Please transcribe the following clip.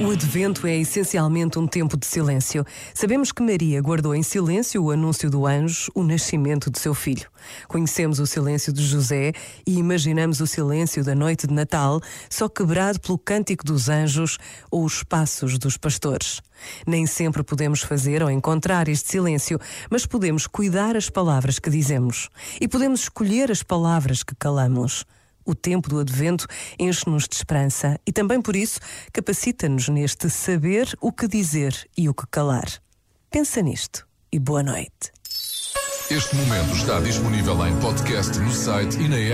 O advento é essencialmente um tempo de silêncio. Sabemos que Maria guardou em silêncio o anúncio do anjo, o nascimento de seu filho. Conhecemos o silêncio de José e imaginamos o silêncio da noite de Natal, só quebrado pelo cântico dos anjos ou os passos dos pastores. Nem sempre podemos fazer ou encontrar este silêncio, mas podemos cuidar as palavras que dizemos e podemos escolher as palavras que calamos. O tempo do advento enche-nos de esperança e também por isso capacita-nos neste saber o que dizer e o que calar. Pensa nisto e boa noite. Este momento está disponível em podcast no site e na app.